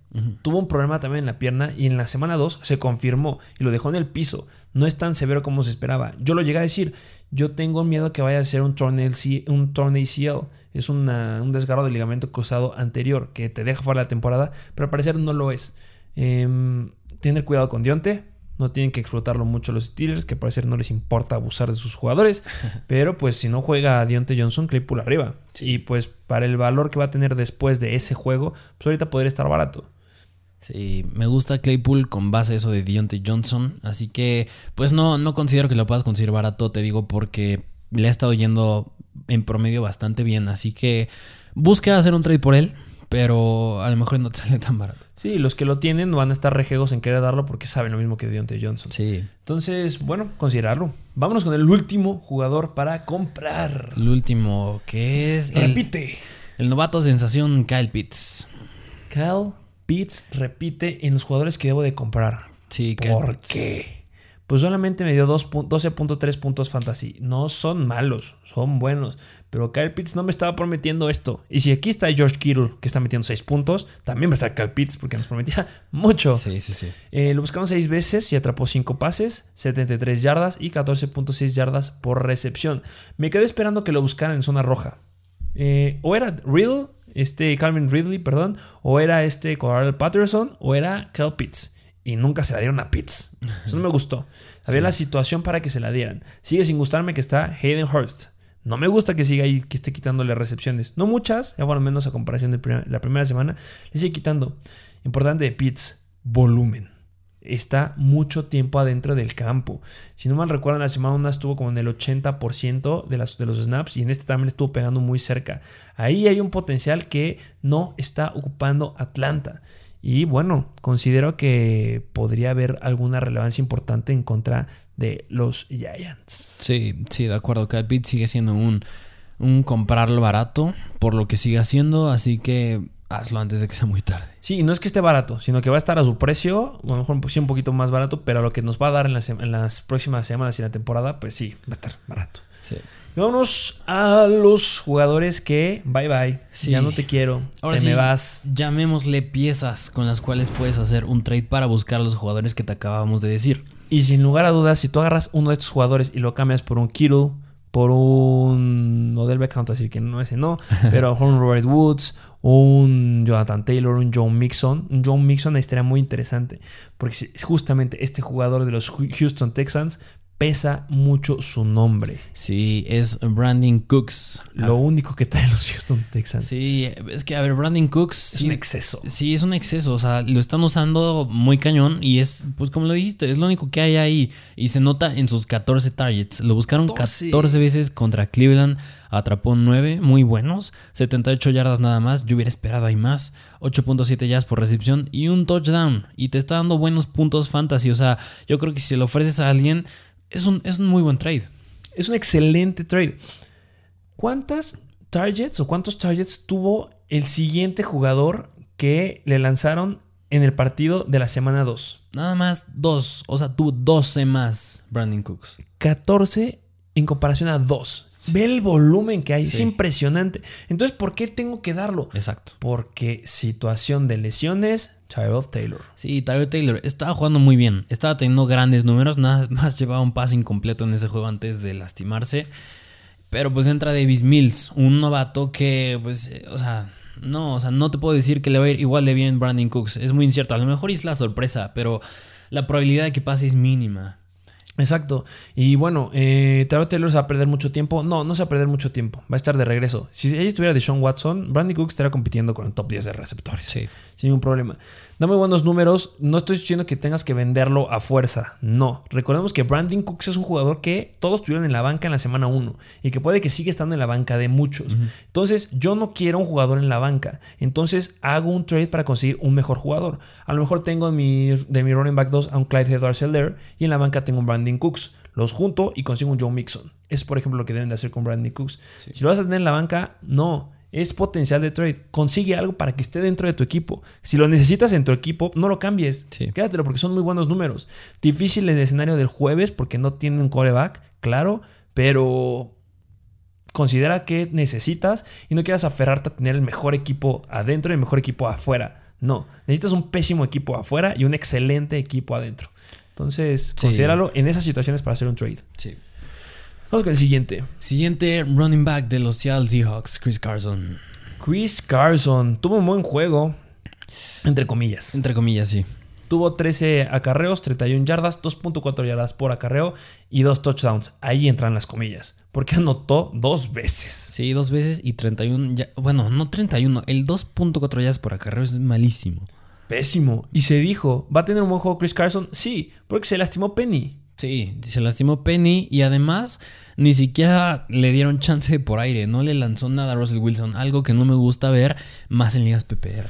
A: Tuvo un problema también en la pierna y en la semana 2 se confirmó y lo dejó en el piso. No es tan severo como se esperaba. Yo lo llegué a decir, yo tengo miedo que vaya a ser un torn ACL. Un torn ACL. Es una- un desgarro del ligamento cruzado anterior que te deja fuera de la temporada, pero al parecer no lo es. Em, tener cuidado con Dionte. No tienen que explotarlo mucho los Steelers, que al parecer no les importa abusar de sus jugadores. [LAUGHS] Pero pues si no juega Dionte Johnson, Claypool arriba. Y pues para el valor que va a tener después de ese juego, pues ahorita podría estar barato.
B: Sí, me gusta Claypool con base a eso de Deontay Johnson. Así que, pues no, no considero que lo puedas conseguir barato, te digo, porque le ha estado yendo en promedio bastante bien. Así que busca hacer un trade por él, pero a lo mejor no te [LAUGHS] sale tan barato.
A: Sí, los que lo tienen van a estar rejegos en querer darlo porque saben lo mismo que Deontay Johnson.
B: Sí.
A: Entonces, bueno, considerarlo. Vámonos con el último jugador para comprar.
B: El último, que es el,
A: Repite.
B: el novato sensación Kyle Pitts.
A: Kyle Pitts repite en los jugadores que debo de comprar.
B: Sí,
A: ¿Por qué? Pues solamente me dio dos pu- 12.3 puntos fantasy. No son malos, son buenos. Pero Kyle Pitts no me estaba prometiendo esto. Y si aquí está George Kittle, que está metiendo 6 puntos, también va a estar Kyle Pitts, porque nos prometía [LAUGHS] mucho.
B: Sí, sí, sí.
A: Eh, lo buscaron 6 veces y atrapó 5 pases, 73 yardas y 14.6 yardas por recepción. Me quedé esperando que lo buscaran en zona roja. Eh, o era Riddle, este Calvin Ridley, perdón, o era este Cordell Patterson, o era Kyle Pitts. Y nunca se la dieron a Pitts. Eso no me gustó. Había la situación para que se la dieran. Sigue sin gustarme que está Hayden Hurst. No me gusta que siga ahí, que esté quitándole recepciones. No muchas, ya bueno, menos a comparación de la primera semana. Le sigue quitando. Importante de Pitts, volumen. Está mucho tiempo adentro del campo. Si no mal recuerdo, en la semana una estuvo como en el 80% de, los snaps y en este también estuvo pegando muy cerca. Ahí hay un potencial que no está ocupando Atlanta. Y bueno, considero que podría haber alguna relevancia importante en contra de los Giants.
B: Sí, sí, de acuerdo. Kyle Pitts sigue siendo un, un comprarlo barato por lo que sigue haciendo, así que hazlo antes de que sea muy tarde.
A: Sí, y no es que esté barato, sino que va a estar a su precio, a lo mejor sí un poquito más barato, pero lo que nos va a dar en las, en las próximas semanas y en la temporada, pues sí, va a estar barato.
B: Sí.
A: Y vámonos a los jugadores que, bye bye,
B: Sí.
A: ya no te quiero,
B: Ahora
A: te
B: sí,
A: me vas.
B: llamémosle piezas con las cuales puedes hacer un trade para buscar a los jugadores que te acabamos de decir.
A: Y sin lugar a dudas, si tú agarras uno de estos jugadores y lo cambias por un Kittle, por un Odell Beckham, a decir que no, ese no, [LAUGHS] pero a lo un Robert Woods, un Jonathan Taylor, un John Mixon. Un John Mixon estaría muy interesante, porque justamente este jugador de los Houston Texans pesa mucho su nombre.
B: Sí, es Brandon Cooks.
A: Lo único que traen los Houston Texans
B: Sí, es que, a ver, Brandon Cooks.
A: es
B: sí-
A: un exceso.
B: Sí, es un exceso, o sea, lo están usando muy cañón y es, pues como lo dijiste, es lo único que hay ahí y se nota en sus 14 targets. Lo buscaron
A: 14.
B: 14 veces contra Cleveland, atrapó 9, muy buenos, 78 yardas nada más, yo hubiera esperado ahí más, 8.7 yardas por recepción y un touchdown y te está dando buenos puntos fantasy, o sea, yo creo que si se lo ofreces a alguien, es un, es un muy buen trade.
A: Es un excelente trade. ¿Cuántas targets o cuántos targets tuvo el siguiente jugador que le lanzaron en el partido de la semana 2?
B: Nada más dos, o sea, tuvo 12 más Brandon Cooks.
A: 14 en comparación a dos. Ve el volumen que hay, es impresionante. Entonces, ¿por qué tengo que darlo?
B: Exacto.
A: Porque situación de lesiones, Tyrod Taylor.
B: Sí, Tyrod Taylor estaba jugando muy bien, estaba teniendo grandes números, nada [LAUGHS] más llevaba un pase incompleto en ese juego antes de lastimarse. Pero pues entra Davis Mills, un novato que, pues, eh, o sea, no, o sea, no te puedo decir que le va a ir igual de bien Brandon Cooks. Es muy incierto. A lo mejor es la sorpresa, pero la probabilidad de que pase es mínima.
A: Exacto. Y bueno, eh, Taylor se va a perder mucho tiempo. No, no se va a perder mucho tiempo. Va a estar de regreso. Si ella estuviera de Sean Watson, Brandon Cooks estaría compitiendo con el top 10 de receptores.
B: Sí.
A: Sin ningún problema. Da muy buenos números. No estoy diciendo que tengas que venderlo a fuerza. No. Recordemos que Brandon Cooks es un jugador que todos tuvieron en la banca en la semana 1 y que puede que siga estando en la banca de muchos. Entonces, yo no quiero un jugador en la banca. Entonces, hago un trade para conseguir un mejor jugador. A lo mejor tengo mi, de mi running back 2 a un Clyde Edwards y en la banca tengo un Brandon Cooks. Los junto y consigo un Joe Mixon. Es, por ejemplo, lo que deben de hacer con Brandon Cooks. Si lo vas a tener en la banca, no es potencial de trade. Consigue algo para que esté dentro de tu equipo. Si lo necesitas en tu equipo, no lo cambies. Quédatelo porque son muy buenos números. Difícil el escenario del jueves porque no tienen coreback, claro, pero considera que necesitas y no quieras aferrarte a tener el mejor equipo adentro y el mejor equipo afuera. No, necesitas un pésimo equipo afuera y un excelente equipo adentro. Entonces, considéralo en esas situaciones para hacer un trade.
B: Sí.
A: Vamos con el siguiente.
B: Siguiente running back de los Seattle Seahawks, Chris Carson.
A: Chris Carson tuvo un buen juego, entre comillas.
B: Entre comillas, sí.
A: Tuvo 13 acarreos, 31 yardas, 2.4 yardas por acarreo y dos touchdowns. Ahí entran las comillas. Porque anotó dos veces.
B: Sí, dos veces y 31. bueno, no 31. El 2.4 yardas por acarreo es malísimo.
A: Pésimo. Y se dijo, ¿va a tener un buen juego Chris Carson? Sí, porque se lastimó Penny.
B: Sí, se lastimó Penny y además ni siquiera le dieron chance por aire, no le lanzó nada a Russell Wilson, algo que no me gusta ver más en ligas PPR.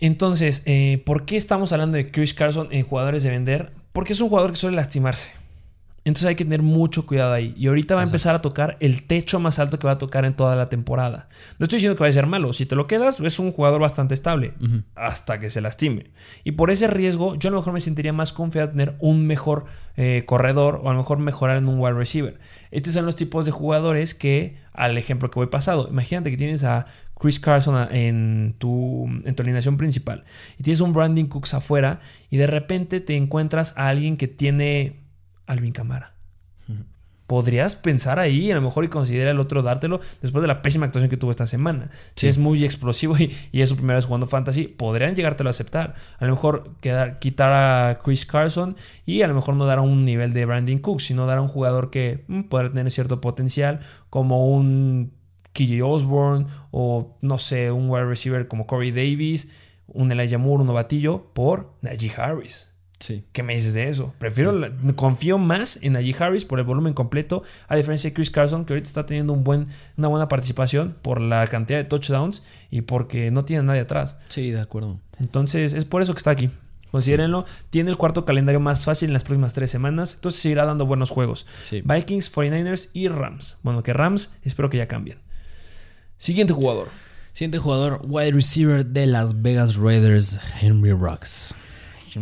A: Entonces, eh, ¿por qué estamos hablando de Chris Carson en jugadores de vender? Porque es un jugador que suele lastimarse. Entonces hay que tener mucho cuidado ahí. Y ahorita va a empezar a tocar el techo más alto que va a tocar en toda la temporada. No estoy diciendo que vaya a ser malo. Si te lo quedas, es un jugador bastante estable. Hasta que se lastime. Y por ese riesgo, yo a lo mejor me sentiría más confiado de tener un mejor eh, corredor o a lo mejor mejorar en un wide receiver. Estos son los tipos de jugadores que, al ejemplo que voy pasado, imagínate que tienes a Chris Carson en tu, en tu alineación principal y tienes un Brandon Cooks afuera y de repente te encuentras a alguien que tiene Alvin Camara. Podrías pensar ahí, a lo mejor, y considerar el otro dártelo después de la pésima actuación que tuvo esta semana. Si es muy explosivo y, es su primera vez jugando fantasy, podrían llegártelo a aceptar. A lo mejor quedar, quitar a Chris Carson y a lo mejor no dar a un nivel de Brandon Cook, sino dar a un jugador que mm, podrá tener cierto potencial, como un KJ Osborne o no sé, un wide receiver como Corey Davis, un Elijah Moore, un novatillo, por Najee Harris. ¿Qué me dices de eso? Prefiero, confío más en Najee Harris por el volumen completo, a diferencia de Chris Carson, que ahorita está teniendo un buen, una buena participación por la cantidad de touchdowns y porque no tiene nadie atrás.
B: Sí, de acuerdo.
A: Entonces, es por eso que está aquí. Considérenlo. Tiene el cuarto calendario más fácil en las próximas tres semanas. Entonces seguirá dando buenos juegos. Vikings, 49ers y Rams. Bueno, que Rams espero que ya cambien. Siguiente jugador.
B: Siguiente jugador, wide receiver de Las Vegas Raiders, Henry Rocks.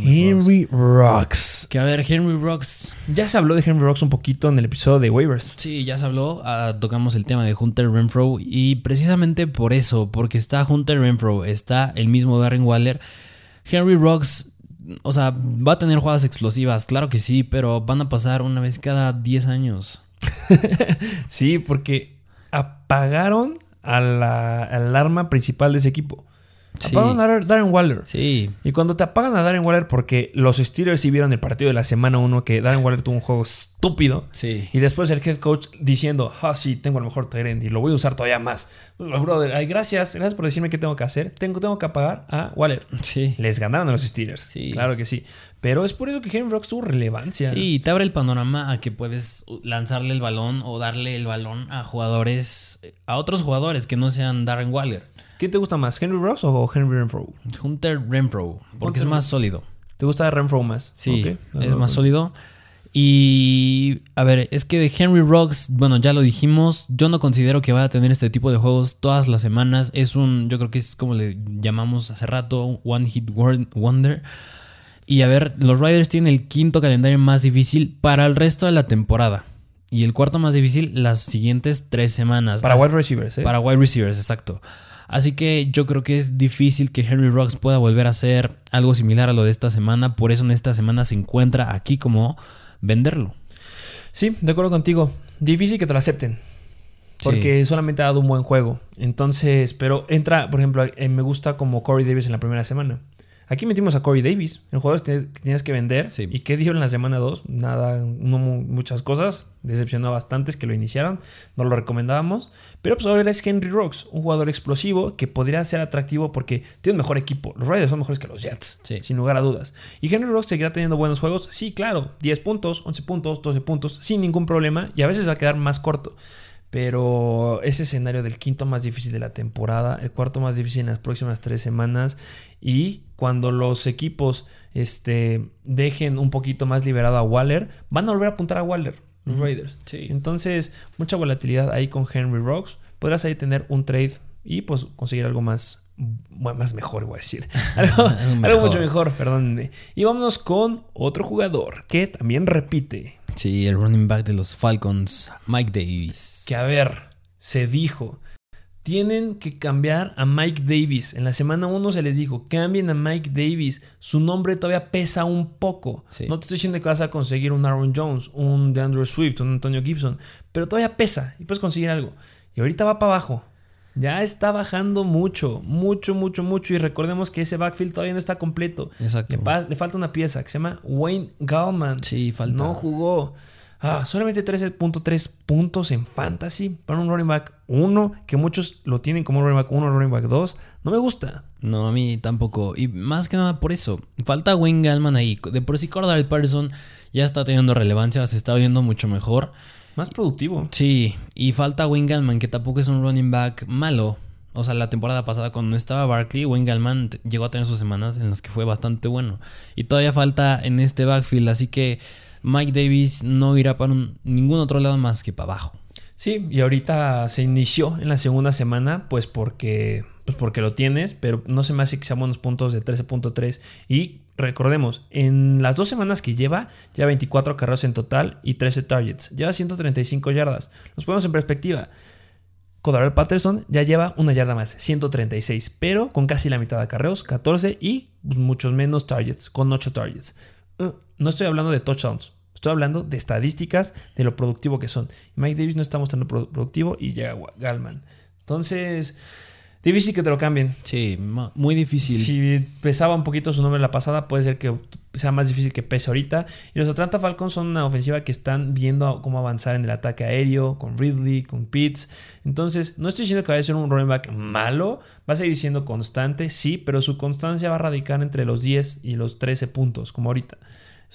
A: Henry, Rocks.
B: Que a ver, Henry Rocks.
A: Ya se habló de Henry Rocks un poquito en el episodio de Waivers.
B: Sí, ya se habló. Ah, tocamos el tema de Hunter Renfro. Y precisamente por eso, porque está Hunter Renfro, está el mismo Darren Waller. Henry Rocks, o sea, va a tener jugadas explosivas, claro que sí, pero van a pasar una vez cada 10 años. [LAUGHS]
A: sí, porque apagaron a la alarma principal de ese equipo. Apagan a Darren Waller.
B: Sí.
A: Y cuando te apagan a Darren Waller, porque los Steelers sí vieron el partido de la semana 1 que Darren Waller tuvo un juego estúpido.
B: Sí.
A: Y después el head coach diciendo, ah, sí, tengo el mejor Tyrant y lo voy a usar todavía más. Pues, brother, ay, gracias, gracias por decirme qué tengo que hacer. Tengo, tengo que apagar a Waller.
B: Sí.
A: Les ganaron a los Steelers. Sí. Claro que sí. Pero es por eso que Henry Rocks tuvo relevancia.
B: Sí, te abre el panorama a que puedes lanzarle el balón o darle el balón a jugadores, a otros jugadores que no sean Darren Waller.
A: ¿Quién te gusta más, Henry Ross o Henry Renfro?
B: Hunter Renfro, porque es más sólido.
A: ¿Te gusta Renfro más?
B: Sí, es más sólido. Y a ver, es que de Henry Rocks, bueno, ya lo dijimos, yo no considero que vaya a tener este tipo de juegos todas las semanas. Es un, yo creo que es como le llamamos hace rato, One Hit Wonder. Y a ver, los Riders tienen el quinto calendario más difícil para el resto de la temporada. Y el cuarto más difícil las siguientes tres semanas.
A: Para wide receivers, ¿eh?
B: Para wide receivers, exacto. Así que yo creo que es difícil que Henry Rocks pueda volver a hacer algo similar a lo de esta semana. Por eso en esta semana se encuentra aquí como venderlo.
A: Sí, de acuerdo contigo. Difícil que te lo acepten. Porque solamente ha dado un buen juego. Entonces, pero entra, por ejemplo, eh, me gusta como Corey Davis en la primera semana. Aquí metimos a Corey Davis, el jugador que tienes que vender. ¿Y qué dijo en la semana 2? Nada, no muchas cosas. Decepcionó a bastantes que lo iniciaron. No lo recomendábamos. Pero pues ahora es Henry Rocks, un jugador explosivo que podría ser atractivo porque tiene un mejor equipo. Los Raiders son mejores que los Jets, sin lugar a dudas. ¿Y Henry Rocks seguirá teniendo buenos juegos? Sí, claro. 10 puntos, 11 puntos, 12 puntos, sin ningún problema. Y a veces va a quedar más corto. Pero ese escenario del quinto más difícil de la temporada, el cuarto más difícil en las próximas tres semanas. Y cuando los equipos este, dejen un poquito más liberado a Waller, van a volver a apuntar a Waller, los Raiders. Entonces, mucha volatilidad ahí con Henry Rocks. Podrás ahí tener un trade y pues conseguir algo más, más mejor, voy a decir. [LAUGHS] [LAUGHS] algo mucho mejor, perdón. Y vámonos con otro jugador que también repite.
B: Sí, el running back de los Falcons, Mike Davis.
A: Que a ver, se dijo, tienen que cambiar a Mike Davis. En la semana 1 se les dijo, cambien a Mike Davis. Su nombre todavía pesa un poco. No te estoy diciendo que vas a conseguir un Aaron Jones, un DeAndre Swift, un Antonio Gibson, pero todavía pesa y puedes conseguir algo. Y ahorita va para abajo. Ya está bajando mucho, mucho, mucho, mucho. Y recordemos que ese backfield todavía no está completo. Exacto. Le, falta una pieza que se llama Wayne Gallman.
B: Sí, falta.
A: No jugó. Ah, solamente 13.3 puntos en fantasy para un running back 1, que muchos lo tienen como running back 1 running back 2. No me gusta.
B: No, a mí tampoco. Y más que nada por eso. Falta Wayne Gallman ahí. De por sí Cordell Person ya está teniendo relevancia, se está viendo mucho mejor.
A: Más productivo.
B: Sí, y falta Wayne que tampoco es un running back malo. O sea, la temporada pasada cuando no estaba Barkley, Wayne llegó a tener sus semanas en las que fue bastante bueno. Y todavía falta en este backfield, así que Mike Davis no irá para ningún otro lado más que para abajo.
A: Sí, y ahorita se inició en la segunda semana, pues porque, pues porque lo tienes, pero no se me hace que sean buenos puntos de 13.3 y recordemos, en las dos semanas que lleva, ya 24 carreras en total y 13 targets. Lleva 135 yardas. Los ponemos en perspectiva. Codarel Patterson ya lleva una yarda más, 136, pero con casi la mitad de carreos, 14 y muchos menos targets, con 8 targets. Uh, no estoy hablando de touchdowns, estoy hablando de estadísticas de lo productivo que son. Mike Davis no está mostrando productivo y llega Galman. Entonces, Difícil que te lo cambien.
B: Sí, muy difícil.
A: Si pesaba un poquito su nombre la pasada, puede ser que sea más difícil que pese ahorita. Y los Atlanta Falcons son una ofensiva que están viendo cómo avanzar en el ataque aéreo, con Ridley, con Pitts. Entonces, no estoy diciendo que vaya a ser un running back malo, va a seguir siendo constante, sí, pero su constancia va a radicar entre los 10 y los 13 puntos, como ahorita.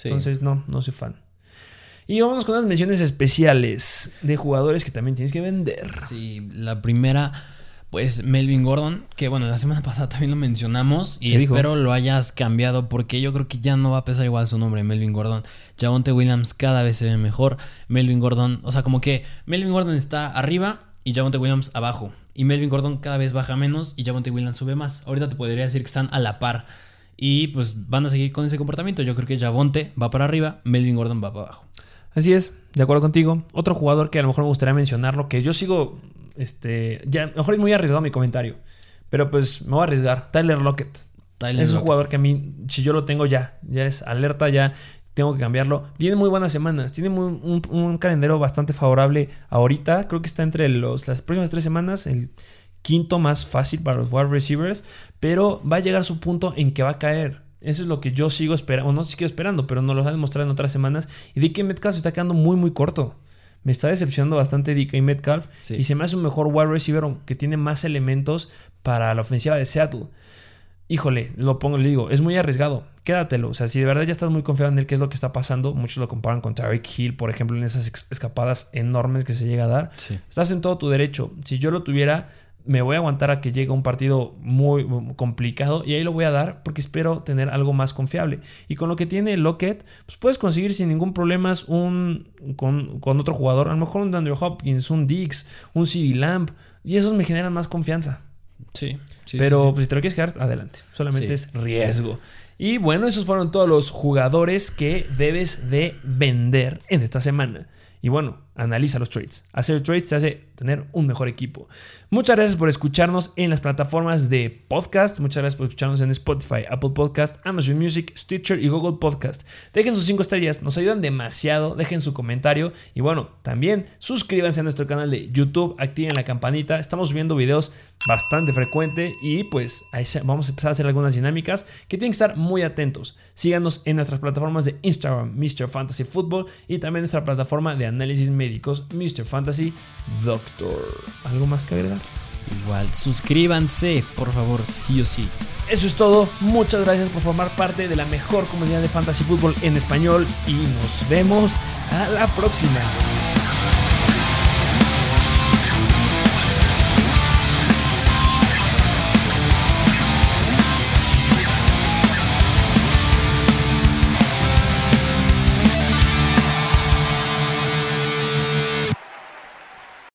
A: Entonces, no, no soy fan. Y vamos con unas menciones especiales de jugadores que también tienes que vender.
B: Sí, la primera pues Melvin Gordon, que bueno, la semana [LAUGHS] pasada también lo mencionamos y espero lo hayas cambiado porque yo creo que ya no va a pesar igual su nombre, Melvin Gordon. Javonte Williams cada vez se ve mejor. Melvin Gordon, o sea, como que Melvin Gordon está arriba y Javonte Williams abajo. Y Melvin Gordon cada vez baja menos y Javonte Williams sube más. Ahorita te podría decir que están a la par. Y pues van a seguir con ese comportamiento. Yo creo que Javonte va para arriba, Melvin Gordon va para abajo.
A: Así es, de acuerdo contigo. Otro jugador que a lo mejor me gustaría mencionarlo, que yo sigo este, ya, mejor es muy arriesgado mi comentario. Pero pues me voy a arriesgar. Tyler Lockett. es un jugador que a mí, si yo lo tengo ya, ya es alerta, ya tengo que cambiarlo. Tiene muy buenas semanas. Tiene un, calendario bastante favorable ahorita. Creo que está entre los, las próximas tres semanas. El quinto más fácil para los wide receivers. Pero va a llegar su punto en que va a caer. Eso es lo que yo sigo esperando. O no sigo esperando, pero nos lo ha demostrado en otras semanas. Y DK Metcalf se está quedando muy, muy corto me está decepcionando bastante DK Metcalf y se me hace un mejor wide receiver que tiene más elementos para la ofensiva de Seattle. Híjole, lo pongo, le digo, es muy arriesgado. Quédatelo. O sea, si de verdad ya estás muy confiado en él, qué es lo que está pasando, muchos lo comparan con Tyreek Hill, por ejemplo, en esas escapadas enormes que se llega a dar. Estás en todo tu derecho. Si yo lo tuviera, me voy a aguantar a que llegue un partido muy complicado y ahí lo voy a dar porque espero tener algo más confiable. Y con lo que tiene Lockett, pues puedes conseguir sin ningún problema un con, otro jugador, a lo mejor un Andrew Hopkins, un Dix, un CD Lamp, y esos me generan más confianza.
B: Sí,
A: Pero pues, si te lo quieres quedar, adelante. Solamente es riesgo. Y bueno, esos fueron todos los jugadores que debes de vender en esta semana. Y bueno, analiza los trades. Hacer trades te hace tener un mejor equipo. Muchas gracias por escucharnos en las plataformas de podcast. Muchas gracias por escucharnos en Spotify, Apple Podcast, Amazon Music, Stitcher y Google Podcast. Dejen sus 5 estrellas, nos ayudan demasiado. Dejen su comentario. Y bueno, también suscríbanse a nuestro canal de YouTube, activen la campanita. Estamos subiendo videos bastante frecuente y pues vamos a empezar a hacer algunas dinámicas que tienen que estar muy atentos. Síganos en nuestras plataformas de Instagram, Mr. Fantasy Football y también nuestra plataforma de análisis médicos, Mr. Fantasy Doctor. ¿Algo más que agregar?
B: Igual, suscríbanse, por favor, sí o sí.
A: Eso es todo. Muchas gracias por formar parte de la mejor comunidad de Fantasy Football en español y nos vemos a la próxima.